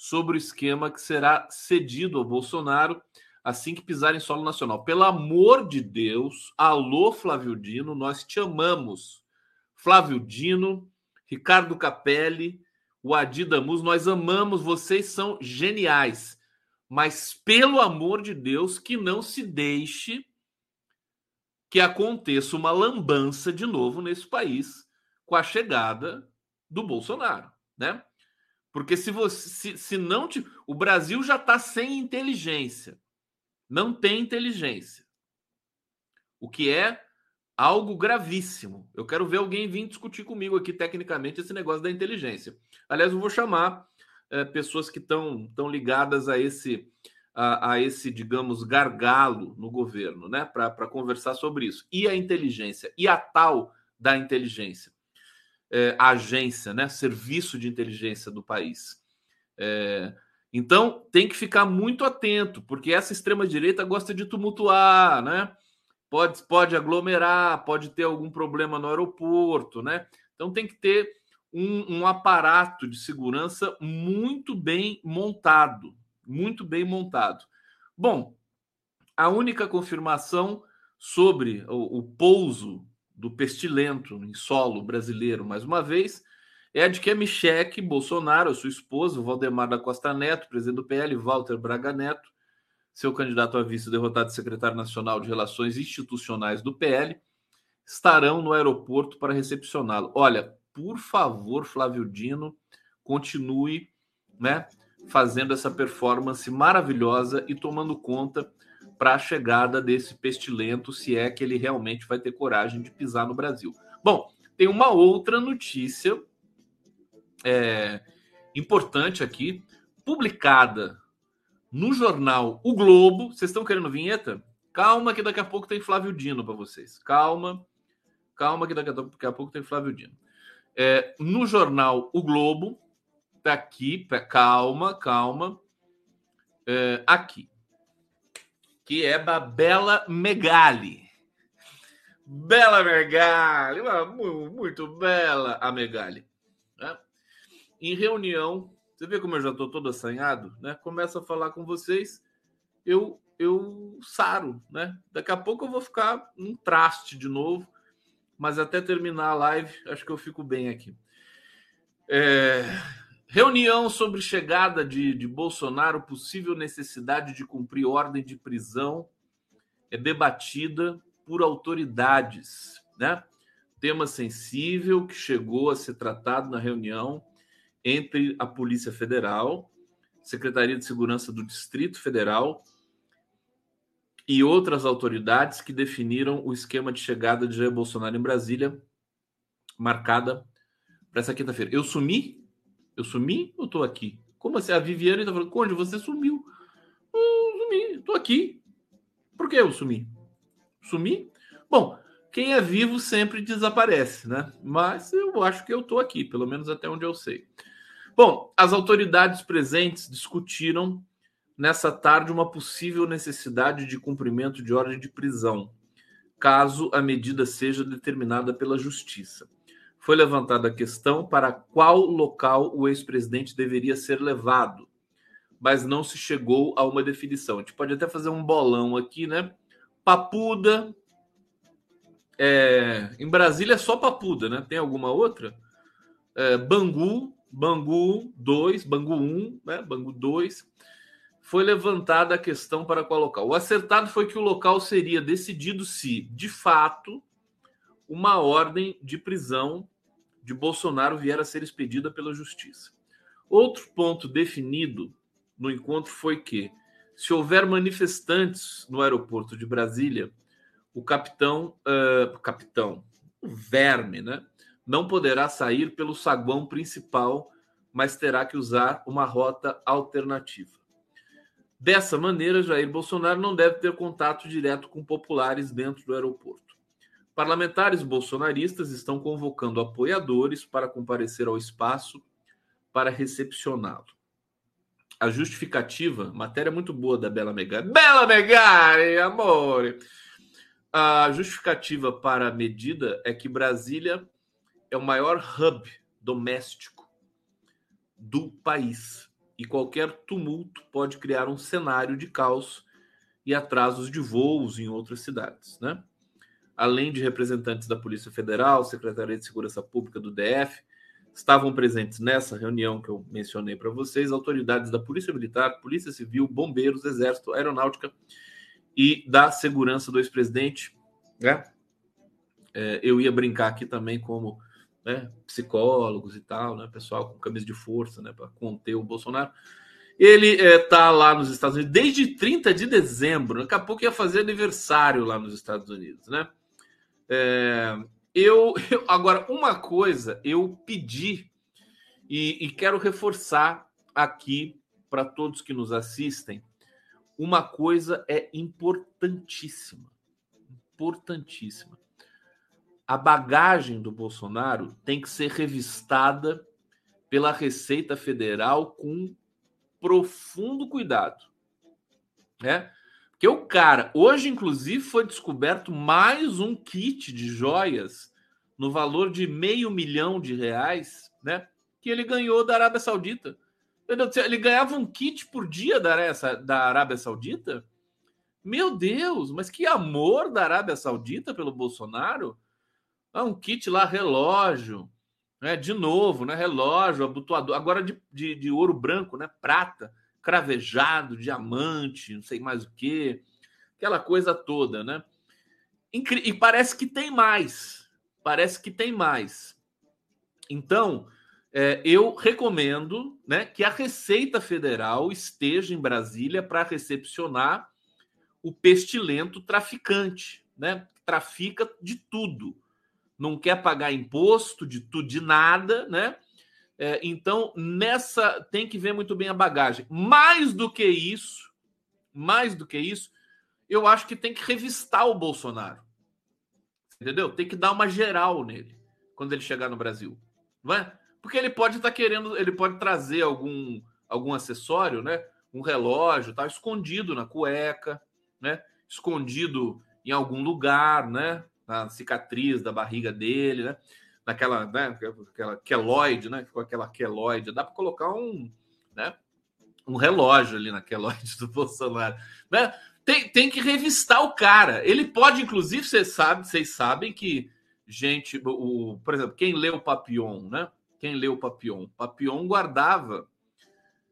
sobre o esquema que será cedido ao Bolsonaro assim que pisar em solo nacional. Pelo amor de Deus, alô Flávio Dino, nós te amamos. Flávio Dino, Ricardo Capelli, o Adi Damus, nós amamos, vocês são geniais. Mas pelo amor de Deus, que não se deixe que aconteça uma lambança de novo nesse país com a chegada do Bolsonaro, né? Porque se você se, se não te, o Brasil já está sem inteligência, não tem inteligência, o que é algo gravíssimo. Eu quero ver alguém vir discutir comigo aqui tecnicamente esse negócio da inteligência. Aliás, eu vou chamar eh, pessoas que estão tão ligadas a esse a, a esse, digamos, gargalo no governo, né, para conversar sobre isso. E a inteligência, e a tal da inteligência, é, agência, né, serviço de inteligência do país. É, então, tem que ficar muito atento, porque essa extrema-direita gosta de tumultuar, né? Pode, pode aglomerar, pode ter algum problema no aeroporto, né? Então, tem que ter um, um aparato de segurança muito bem montado, muito bem montado. Bom, a única confirmação sobre o, o, pouso do pestilento em solo brasileiro, mais uma vez, é a de que a Micheque Bolsonaro, sua esposa, Valdemar da Costa Neto, presidente do PL, Walter Braga Neto, seu candidato a vice derrotado secretário nacional de Relações Institucionais do PL, estarão no aeroporto para recepcioná-lo. Olha, por favor, Flávio Dino, continue, né? fazendo essa performance maravilhosa e tomando conta para a chegada desse pestilento, se é que ele realmente vai ter coragem de pisar no Brasil. Bom, tem uma outra notícia é, importante aqui, publicada no jornal O Globo. Vocês estão querendo vinheta? Calma, que daqui a pouco tem Flávio Dino para vocês. Calma, calma, que daqui a pouco tem Flávio Dino. É, no jornal O Globo, tá aqui, calma, calma. É, aqui. Que é da Bela Megali. Bela Megali, muito bela a Megali. Né? Em reunião, você vê como eu já estou todo assanhado, né? Começa a falar com vocês, eu eu saro, né? Daqui a pouco eu vou ficar um traste de novo, mas até terminar a live, acho que eu fico bem aqui. É, Reunião sobre chegada de, de Bolsonaro, possível necessidade de cumprir ordem de prisão, é debatida por autoridades, né? Tema sensível que chegou a ser tratado na reunião entre a Polícia Federal, Secretaria de Segurança do Distrito Federal e outras autoridades que definiram o esquema de chegada de Jair Bolsonaro em Brasília, marcada para essa quinta-feira. Eu sumi eu sumi ou tô aqui? Como assim? A Viviane tá falando, Conde, você sumiu. Eu sumi, tô aqui. Por que eu sumi? Sumi? Bom, quem é vivo sempre desaparece, né? Mas eu acho que eu tô aqui, pelo menos até onde eu sei. Bom, as autoridades presentes discutiram nessa tarde uma possível necessidade de cumprimento de ordem de prisão, caso a medida seja determinada pela Justiça foi levantada a questão para qual local o ex-presidente deveria ser levado, mas não se chegou a uma definição. A gente pode até fazer um bolão aqui, né? Papuda. É, em Brasília é só Papuda, né? Tem alguma outra? É, Bangu, Bangu 2, Bangu 1, né? Bangu 2. Foi levantada a questão para qual local. O acertado foi que o local seria decidido se, de fato, uma ordem de prisão de Bolsonaro vier a ser expedida pela justiça. Outro ponto definido no encontro foi que, se houver manifestantes no aeroporto de Brasília, o capitão, uh, capitão, o verme, né, não poderá sair pelo saguão principal, mas terá que usar uma rota alternativa. Dessa maneira, Jair Bolsonaro não deve ter contato direto com populares dentro do aeroporto. Parlamentares bolsonaristas estão convocando apoiadores para comparecer ao espaço para recepcioná-lo. A justificativa, matéria muito boa da Bela Megari. Bela Megari, amor! A justificativa para a medida é que Brasília é o maior hub doméstico do país e qualquer tumulto pode criar um cenário de caos e atrasos de voos em outras cidades, né? Além de representantes da Polícia Federal, Secretaria de Segurança Pública do DF, estavam presentes nessa reunião que eu mencionei para vocês autoridades da Polícia Militar, Polícia Civil, Bombeiros, Exército, Aeronáutica e da segurança do ex-presidente, né? É, eu ia brincar aqui também como né, psicólogos e tal, né, pessoal com camisa de força, né, para conter o Bolsonaro. Ele está é, lá nos Estados Unidos desde 30 de dezembro. Daqui a pouco ia fazer aniversário lá nos Estados Unidos, né? É, eu, eu, agora uma coisa eu pedi e, e quero reforçar aqui para todos que nos assistem. Uma coisa é importantíssima, importantíssima a bagagem do Bolsonaro tem que ser revistada pela Receita Federal com profundo cuidado, né? Porque o cara, hoje inclusive foi descoberto mais um kit de joias no valor de meio milhão de reais, né? Que ele ganhou da Arábia Saudita. Ele ganhava um kit por dia da Arábia Saudita? Meu Deus, mas que amor da Arábia Saudita pelo Bolsonaro! Ah, um kit lá, relógio, né? De novo, né? Relógio, abotoador, agora de, de, de ouro branco, né? Prata, cravejado, diamante, não sei mais o que, aquela coisa toda, né? E parece que tem mais, parece que tem mais. Então, é, eu recomendo né, que a Receita Federal esteja em Brasília para recepcionar o pestilento traficante, né? Trafica de tudo não quer pagar imposto de tudo, de nada, né? É, então, nessa tem que ver muito bem a bagagem. Mais do que isso, mais do que isso, eu acho que tem que revistar o Bolsonaro. Entendeu? Tem que dar uma geral nele quando ele chegar no Brasil. Não é? Porque ele pode estar tá querendo, ele pode trazer algum, algum acessório, né? Um relógio, tá escondido na cueca, né? Escondido em algum lugar, né? na cicatriz da barriga dele, né? Naquela, né? Aquela queloide, né? Com aquela queloide. Dá para colocar um, né? Um relógio ali na queloide do Bolsonaro, né? Tem, tem que revistar o cara. Ele pode, inclusive, vocês sabem, vocês sabem que gente, o, por exemplo, quem leu o Papillon, né? Quem leu o Papillon? Papillon guardava.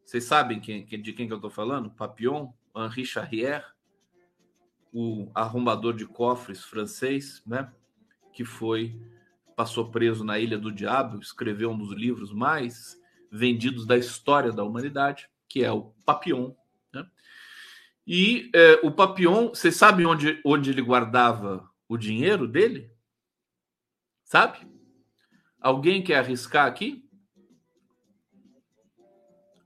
Vocês sabem quem, de quem que eu estou falando? Papillon, Henri Charrier, o arrombador de cofres francês, né? Que foi passou preso na Ilha do Diabo, escreveu um dos livros mais vendidos da história da humanidade, que é o Papillon. Né? E é, o Papillon, vocês sabem onde, onde ele guardava o dinheiro dele? Sabe? Alguém quer arriscar aqui?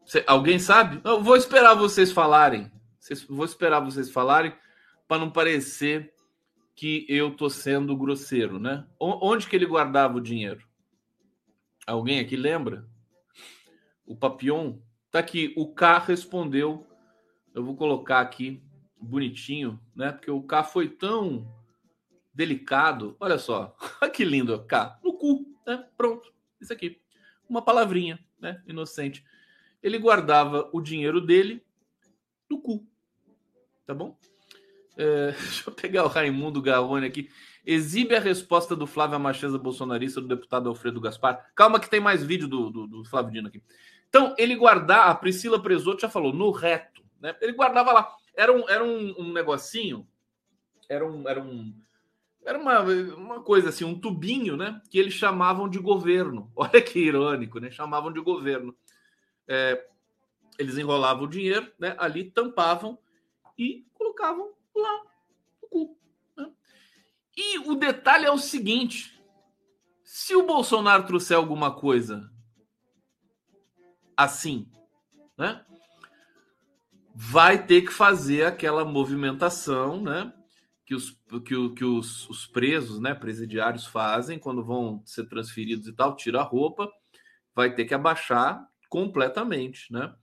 Cê, alguém sabe? Eu vou esperar vocês falarem. Vocês, vou esperar vocês falarem para não parecer que eu tô sendo grosseiro, né? Onde que ele guardava o dinheiro? Alguém aqui lembra? O Papillon tá aqui. O K respondeu. Eu vou colocar aqui bonitinho, né? Porque o K foi tão delicado. Olha só, que lindo, K. No cu, né? Pronto, isso aqui. Uma palavrinha, né? Inocente. Ele guardava o dinheiro dele no cu, tá bom? É, deixa eu pegar o Raimundo Garrone aqui. Exibe a resposta do Flávio Macheza, bolsonarista, do deputado Alfredo Gaspar. Calma que tem mais vídeo do, do, do Flávio Dino aqui. Então, ele guardar, a Priscila Presoto já falou, no reto. Né? Ele guardava lá. Era um, era um, um negocinho, era um. Era, um, era uma, uma coisa assim, um tubinho, né? Que eles chamavam de governo. Olha que irônico, né? Chamavam de governo. É, eles enrolavam o dinheiro, né? Ali tampavam e colocavam lá no cu. Né? E o detalhe é o seguinte: se o Bolsonaro trouxer alguma coisa assim, né? vai ter que fazer aquela movimentação, né? Que os, que, que os, os presos, né, presidiários fazem quando vão ser transferidos e tal, tira a roupa, vai ter que abaixar completamente, né?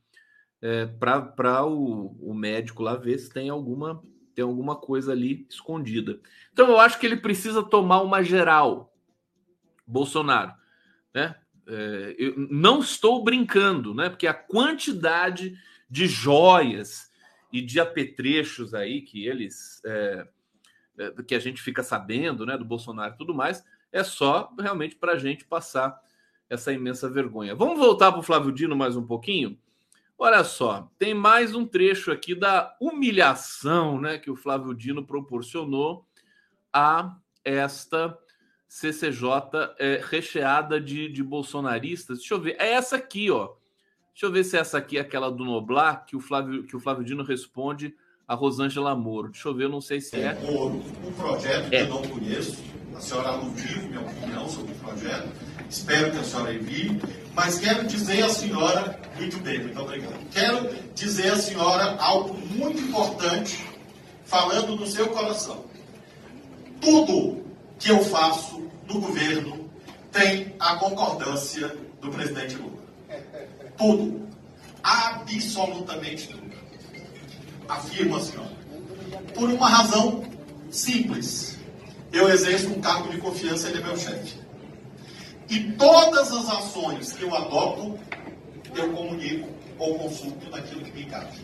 para o, o médico lá ver se tem alguma, tem alguma coisa ali escondida. Então eu acho que ele precisa tomar uma geral, Bolsonaro, né? É, eu não estou brincando, né? Porque a quantidade de joias e de apetrechos aí que eles é, é, que a gente fica sabendo, né, do Bolsonaro e tudo mais, é só realmente para a gente passar essa imensa vergonha. Vamos voltar para o Flávio Dino mais um pouquinho. Olha só, tem mais um trecho aqui da humilhação, né, que o Flávio Dino proporcionou a esta CCJ é, recheada de, de bolsonaristas. Deixa eu ver, é essa aqui, ó. Deixa eu ver se essa aqui é aquela do Noblar que o Flávio, que o Flávio Dino responde a Rosângela Moro. Deixa eu ver, não sei se é. Moro, um projeto que É. eu não conheço. A senhora aludiu minha opinião sobre o projeto. Espero que a senhora envie. Mas quero dizer à senhora, muito bem, muito obrigado. Quero dizer à senhora algo muito importante, falando do seu coração. Tudo que eu faço no governo tem a concordância do presidente Lula. Tudo. Absolutamente tudo. Afirma a senhora. Por uma razão simples. Eu exerço um cargo de confiança, ele é meu chefe. E todas as ações que eu adoto, eu comunico ou consulto naquilo que me encaixa.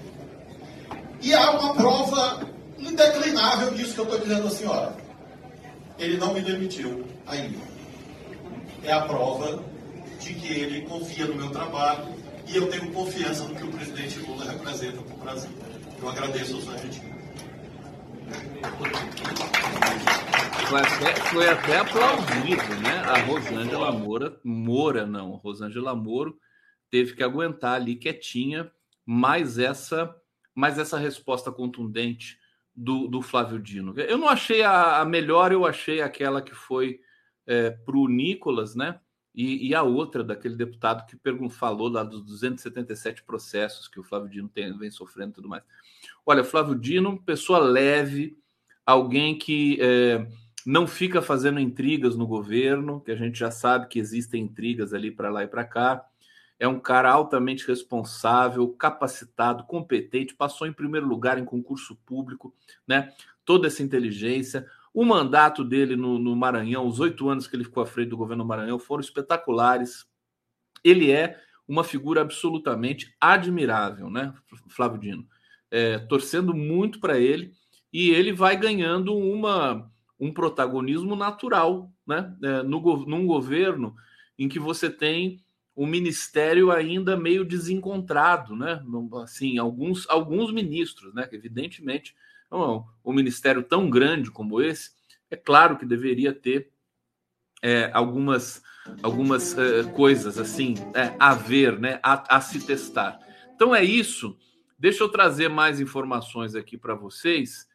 E há uma prova indeclinável disso que eu estou dizendo à senhora. Ele não me demitiu ainda. É a prova de que ele confia no meu trabalho e eu tenho confiança no que o presidente Lula representa para o Brasil. Eu agradeço a sua gentileza. Foi até, foi até aplaudido, né? A Rosângela Moura, Moura não, Rosângela Moro teve que aguentar ali quietinha, mais essa, mais essa resposta contundente do, do Flávio Dino. Eu não achei a, a melhor, eu achei aquela que foi é, para o Nicolas, né? E, e a outra daquele deputado que falou lá dos 277 processos que o Flávio Dino tem, vem sofrendo e tudo mais. Olha, Flávio Dino, pessoa leve, alguém que é, não fica fazendo intrigas no governo, que a gente já sabe que existem intrigas ali para lá e para cá. É um cara altamente responsável, capacitado, competente, passou em primeiro lugar em concurso público, né? Toda essa inteligência. O mandato dele no, no Maranhão, os oito anos que ele ficou à frente do governo do Maranhão, foram espetaculares. Ele é uma figura absolutamente admirável, né, Flávio Dino? É, torcendo muito para ele e ele vai ganhando uma, um protagonismo natural, né, é, no, num governo em que você tem um ministério ainda meio desencontrado, né? Não- Assim, alguns, alguns ministros, né? Evidentemente, um, um ministério tão grande como esse, é claro que deveria ter é, algumas, algumas é, coisas assim é, a ver, né? A, a se testar. Então é isso. Deixa eu trazer mais informações aqui para vocês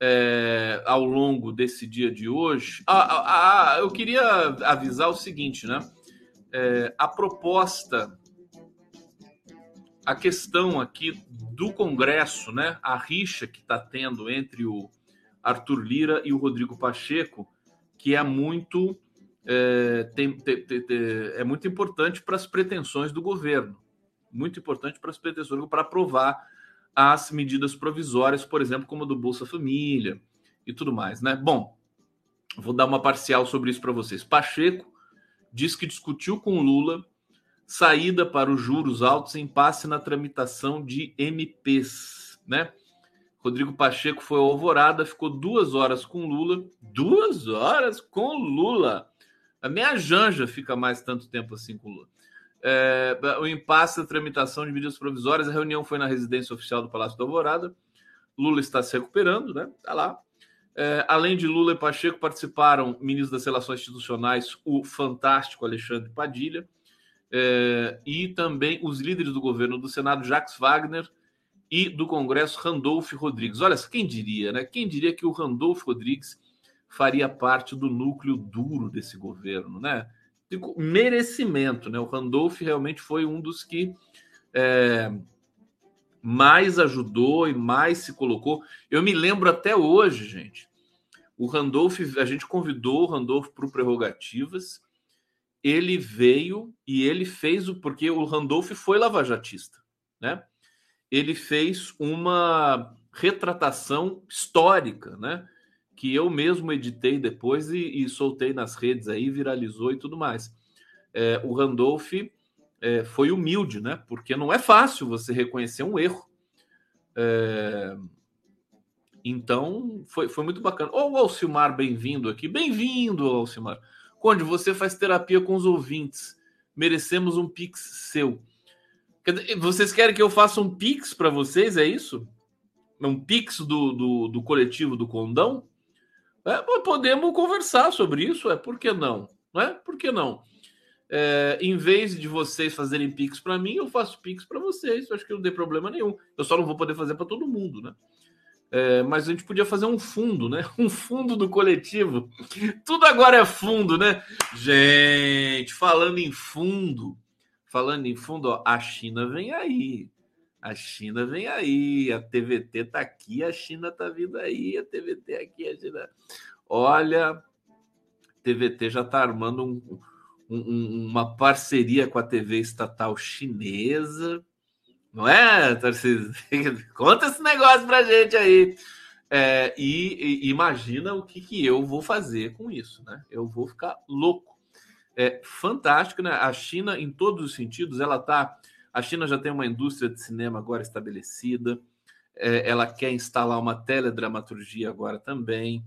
é, ao longo desse dia de hoje. Ah, ah, ah, eu queria avisar o seguinte, né? É, a proposta, a questão aqui do Congresso, né? A rixa que está tendo entre o Arthur Lira e o Rodrigo Pacheco, que é muito é, tem- tem- tem- é muito importante para as pretensões do governo, muito importante para as pretensões para aprovar as medidas provisórias, por exemplo, como a do Bolsa Família e tudo mais, né? Bom, vou dar uma parcial sobre isso para vocês. Pacheco diz que discutiu com Lula saída para os juros altos em passe na tramitação de MPs, né? Rodrigo Pacheco foi Alvorada, ficou duas horas com Lula. Duas horas com Lula. A minha janja fica mais tanto tempo assim com Lula. É, o impasse da tramitação de medidas provisórias. A reunião foi na residência oficial do Palácio do Alvorada. Lula está se recuperando, né? Tá lá. É, além de Lula e Pacheco, participaram ministros das Relações Institucionais, o fantástico Alexandre Padilha, é, e também os líderes do governo do Senado, Jacques Wagner, e do Congresso, Randolph Rodrigues. Olha, quem diria, né? Quem diria que o Randolph Rodrigues faria parte do núcleo duro desse governo, né? Digo, merecimento, né? O Randolph realmente foi um dos que é, mais ajudou e mais se colocou. Eu me lembro até hoje, gente. O Randolph, a gente convidou o Randolph para o Prerrogativas. Ele veio e ele fez o. Porque o Randolph foi lavajatista, né? Ele fez uma retratação histórica, né? Que eu mesmo editei depois e, e soltei nas redes aí, viralizou e tudo mais. É, o Randolph é, foi humilde, né? Porque não é fácil você reconhecer um erro. É, então, foi, foi muito bacana. Ô, oh, Alcimar, bem-vindo aqui. Bem-vindo, Alcimar. Conde, você faz terapia com os ouvintes. Merecemos um pix seu. Vocês querem que eu faça um pix para vocês? É isso? Um pix do, do, do coletivo do Condão? É, podemos conversar sobre isso. É por que não? Não é? Por que não? É, em vez de vocês fazerem Pix para mim, eu faço Pix para vocês. Eu acho que não tem problema nenhum. Eu só não vou poder fazer para todo mundo, né? É, mas a gente podia fazer um fundo, né? Um fundo do coletivo. Tudo agora é fundo, né? Gente, falando em fundo, falando em fundo, ó, a China vem aí. A China vem aí, a TVT tá aqui, a China tá vindo aí, a TVT aqui, a China. Olha, a TVT já tá armando um, um, uma parceria com a TV estatal chinesa. Não é, Tarcísio? Conta esse negócio pra gente aí. É, e, e, imagina o que, que eu vou fazer com isso, né? Eu vou ficar louco. É fantástico, né? A China, em todos os sentidos, ela tá. A China já tem uma indústria de cinema agora estabelecida. É, ela quer instalar uma teledramaturgia agora também.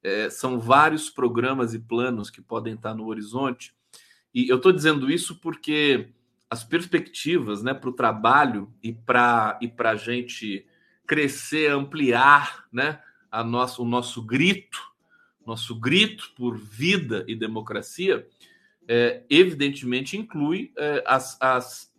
É, são vários programas e planos que podem estar no horizonte e eu estou dizendo isso porque as perspectivas né, para o trabalho e para e a gente crescer, ampliar né, a nosso, o nosso grito, nosso grito por vida e democracia, é, evidentemente inclui é, as, as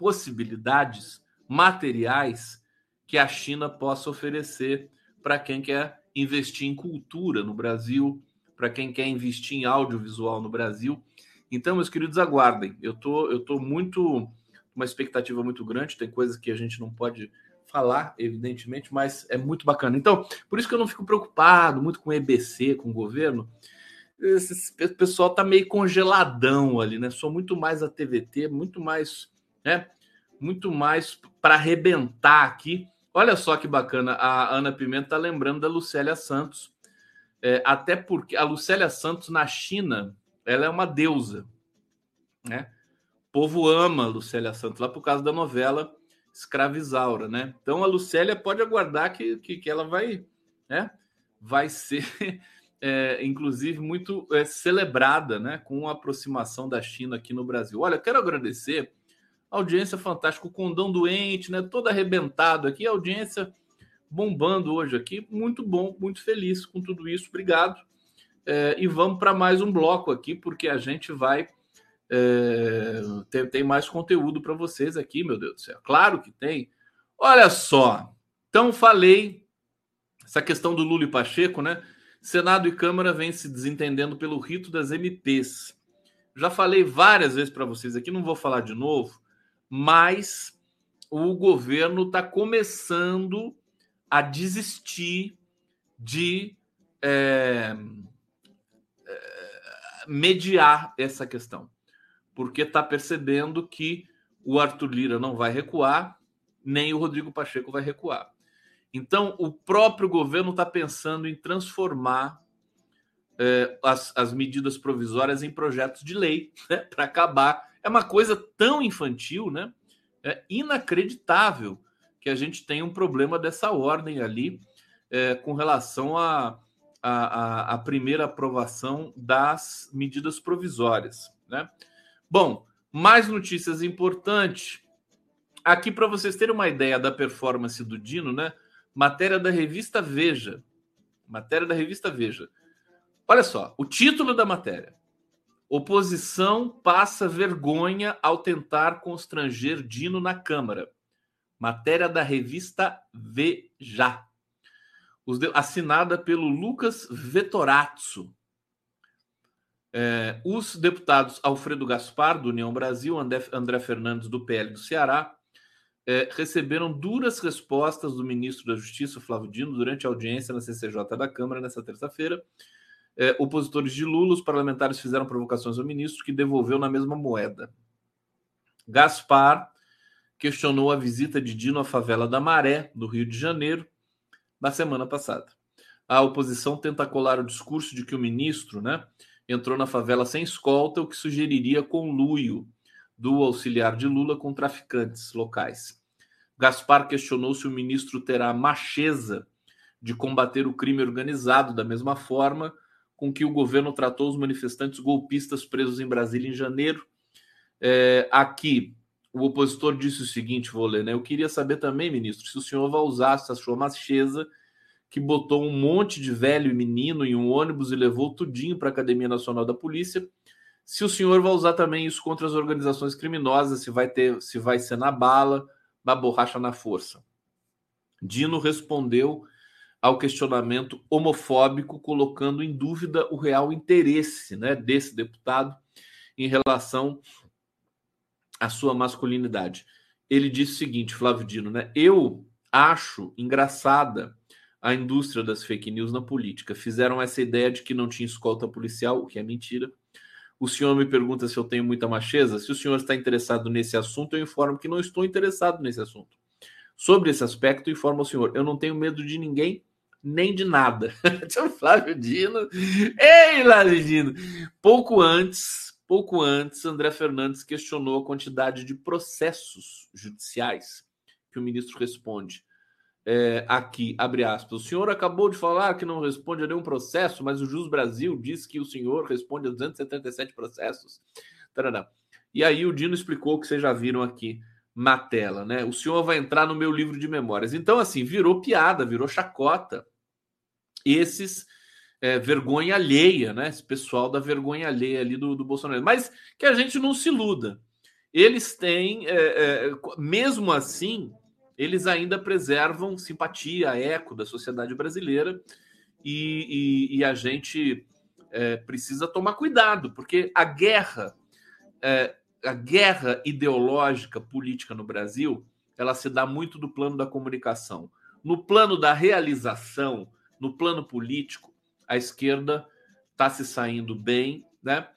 possibilidades materiais que a China possa oferecer para quem quer investir em cultura no Brasil, para quem quer investir em audiovisual no Brasil. Então, meus queridos, aguardem. Eu tô, eu tô muito uma expectativa muito grande. Tem coisas que a gente não pode falar, evidentemente, mas é muito bacana. Então, por isso que eu não fico preocupado muito com o EBC, com o governo. Esse pessoal tá meio congeladão ali, né? Sou muito mais a TVT, muito mais, né? Muito mais para arrebentar aqui. Olha só que bacana, a Ana Pimenta tá lembrando da Lucélia Santos. É, até porque a Lucélia Santos na China ela é uma deusa, né? O povo ama a Lucélia Santos lá por causa da novela Escravizaura, né? Então a Lucélia pode aguardar que, que, que ela vai, né? Vai ser, é, inclusive, muito é, celebrada, né? Com a aproximação da China aqui no Brasil. Olha, quero agradecer audiência fantástica, o condão doente, né? Todo arrebentado aqui, audiência bombando hoje aqui. Muito bom, muito feliz com tudo isso. Obrigado. É, e vamos para mais um bloco aqui, porque a gente vai é, tem, tem mais conteúdo para vocês aqui, meu Deus do céu. Claro que tem. Olha só. Então, falei essa questão do Lula e Pacheco, né? Senado e Câmara vêm se desentendendo pelo rito das MPs. Já falei várias vezes para vocês aqui, não vou falar de novo, mas o governo está começando a desistir de é, mediar essa questão, porque está percebendo que o Arthur Lira não vai recuar, nem o Rodrigo Pacheco vai recuar. Então, o próprio governo está pensando em transformar eh, as, as, medidas provisórias em projetos de lei né, para acabar. É uma coisa tão infantil, né? É inacreditável que a gente tenha um problema dessa ordem ali eh, com relação a a, a, a primeira aprovação das medidas provisórias. Né? Bom, mais notícias importantes. Aqui, para vocês terem uma ideia da performance do Dino, né? Matéria da revista Veja. Matéria da revista Veja. Olha só, o título da matéria. Oposição passa vergonha ao tentar constranger Dino na Câmara. Matéria da revista Veja assinada pelo Lucas Vetorazzo. É, os deputados Alfredo Gaspar, do União Brasil, André, Fernandes, do PL do Ceará, é, receberam duras respostas do ministro da Justiça, Flávio Dino, durante a audiência na CCJ da Câmara nessa terça-feira. É, opositores de Lula, os parlamentares fizeram provocações ao ministro, que devolveu na mesma moeda. Gaspar questionou a visita de Dino à favela da Maré, do Rio de Janeiro, na semana passada. A oposição tenta colar o discurso de que o ministro né, entrou na favela sem escolta, o que sugeriria conluio do auxiliar de Lula com traficantes locais. Gaspar questionou se o ministro terá a macheza de combater o crime organizado da mesma forma com que o governo tratou os manifestantes golpistas presos em Brasília em janeiro. É, aqui, o opositor disse o seguinte: vou ler, né? Eu queria saber também, ministro, se o senhor vai usar essa sua macheza que botou um monte de velho e menino em um ônibus e levou tudinho para a Academia Nacional da Polícia se o senhor vai usar também isso contra as organizações criminosas, se vai ter, se vai ser na bala, na borracha na força. Dino respondeu ao questionamento homofóbico, colocando em dúvida o real interesse né, desse deputado em relação à sua masculinidade. Ele disse o seguinte, Flávio Dino, né? Eu acho engraçada a indústria das fake news na política. Fizeram essa ideia de que não tinha escolta policial, o que é mentira o senhor me pergunta se eu tenho muita macheza. Se o senhor está interessado nesse assunto, eu informo que não estou interessado nesse assunto. Sobre esse aspecto, informo ao senhor: eu não tenho medo de ninguém, nem de nada. Seu Flávio Dino. Ei, Flávio Dino! Pouco antes, pouco antes, André Fernandes questionou a quantidade de processos judiciais que o ministro responde é, aqui, abre aspas, o senhor acabou de falar que não responde a nenhum processo, mas o Jus Brasil diz que o senhor responde a 277 processos. Tarará. E aí o Dino explicou que vocês já viram aqui na tela, né? O senhor vai entrar no meu livro de memórias. Então, assim, virou piada, virou chacota. Esses é, vergonha alheia, né? Esse pessoal da vergonha alheia ali do, do Bolsonaro. Mas que a gente não se iluda. Eles têm, é, é, mesmo assim, eles ainda preservam simpatia, eco da sociedade brasileira e, e, e a gente é, precisa tomar cuidado, porque a guerra, é, a guerra ideológica política no Brasil, ela se dá muito do plano da comunicação. No plano da realização, no plano político, a esquerda está se saindo bem, né?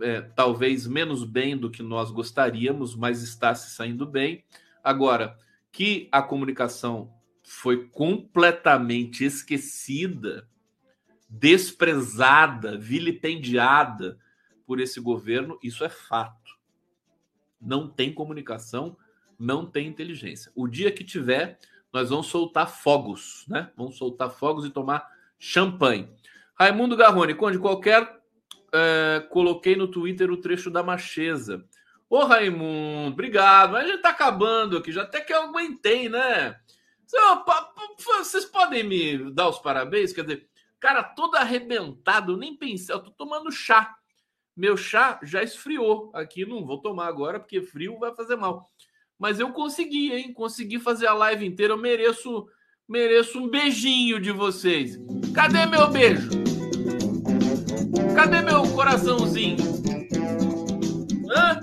É, talvez menos bem do que nós gostaríamos, mas está se saindo bem. Agora, que a comunicação foi completamente esquecida, desprezada, vilipendiada por esse governo, isso é fato. Não tem comunicação, não tem inteligência. O dia que tiver, nós vamos soltar fogos, né? Vamos soltar fogos e tomar champanhe. Raimundo Garrone, Conde, qualquer. É, coloquei no Twitter o trecho da Macheza. Ô, Raimundo, obrigado. Mas gente tá acabando aqui, já até que eu aguentei, né? Vocês podem me dar os parabéns? Quer dizer, cara, todo arrebentado, nem pensei. Eu tô tomando chá. Meu chá já esfriou aqui, não vou tomar agora, porque frio vai fazer mal. Mas eu consegui, hein? Consegui fazer a live inteira. Eu mereço, mereço um beijinho de vocês. Cadê meu beijo? Cadê meu coraçãozinho? Hã?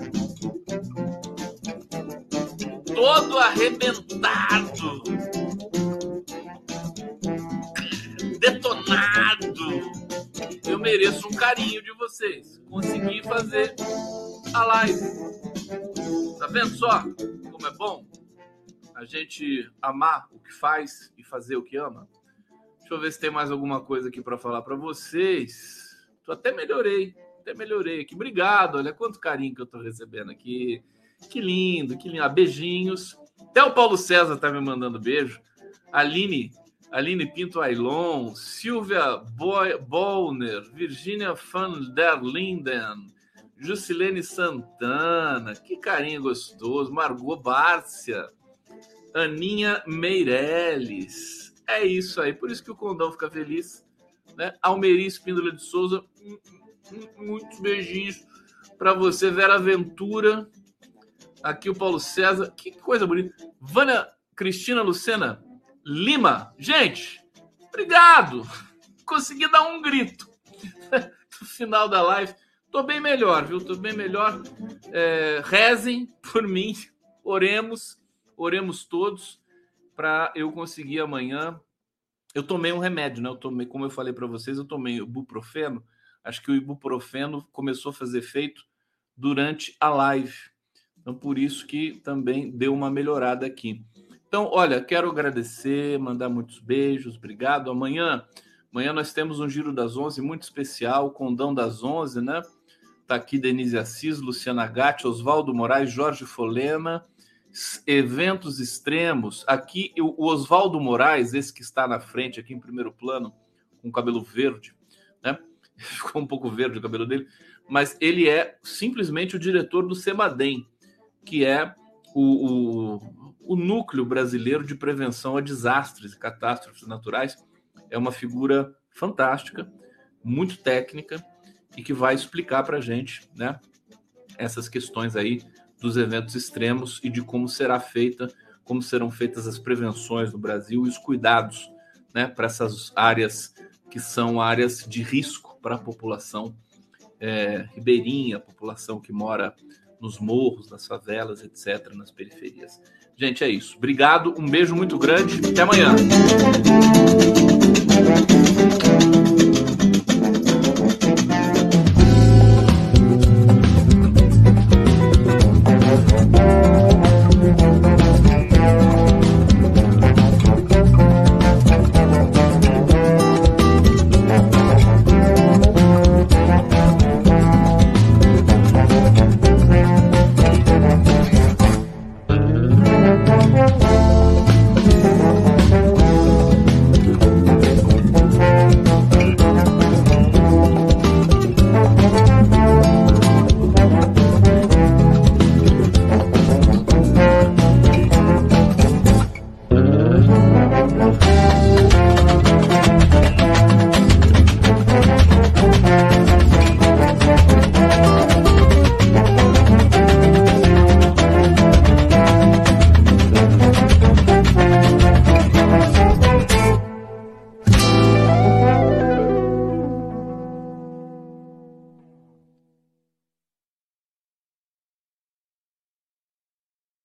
todo arrebentado, detonado. Eu mereço um carinho de vocês. Consegui fazer a live. Tá vendo só como é bom a gente amar o que faz e fazer o que ama? Deixa eu ver se tem mais alguma coisa aqui para falar para vocês. Eu até melhorei, até melhorei aqui. Obrigado, olha quanto carinho que eu tô recebendo aqui. Que lindo, que lindo. Ah, beijinhos. Até o Paulo César tá me mandando beijo. Aline, Aline Pinto Ailon, Silvia Bollner, Virginia van der Linden, Jusilene Santana, que carinho gostoso, Margot Bárcia, Aninha Meirelles. É isso aí, por isso que o Condão fica feliz. Né? Almeri Espíndola de Souza, muitos beijinhos para você, Vera Ventura. Aqui o Paulo César. Que coisa bonita. Vânia Cristina Lucena Lima. Gente, obrigado. Consegui dar um grito no final da live. Tô bem melhor, viu? Tô bem melhor. É, rezem por mim. Oremos. oremos todos para eu conseguir amanhã. Eu tomei um remédio, né? Eu tomei, como eu falei para vocês, eu tomei ibuprofeno. Acho que o ibuprofeno começou a fazer efeito durante a live. Então, por isso que também deu uma melhorada aqui. Então, olha, quero agradecer, mandar muitos beijos, obrigado. Amanhã, amanhã nós temos um Giro das Onze muito especial, Condão das Onze, né? Tá aqui Denise Assis, Luciana Gatti, Oswaldo Moraes, Jorge Folema, eventos extremos. Aqui o Oswaldo Moraes, esse que está na frente aqui em primeiro plano, com cabelo verde, né? Ficou um pouco verde o cabelo dele, mas ele é simplesmente o diretor do Semadem, que é o, o, o núcleo brasileiro de prevenção a desastres e catástrofes naturais. É uma figura fantástica, muito técnica e que vai explicar para a gente, né, essas questões aí dos eventos extremos e de como será feita, como serão feitas as prevenções no Brasil e os cuidados, né, para essas áreas que são áreas de risco para a população é, ribeirinha, a população que mora nos morros, nas favelas, etc., nas periferias. Gente, é isso. Obrigado, um beijo muito grande. Até amanhã.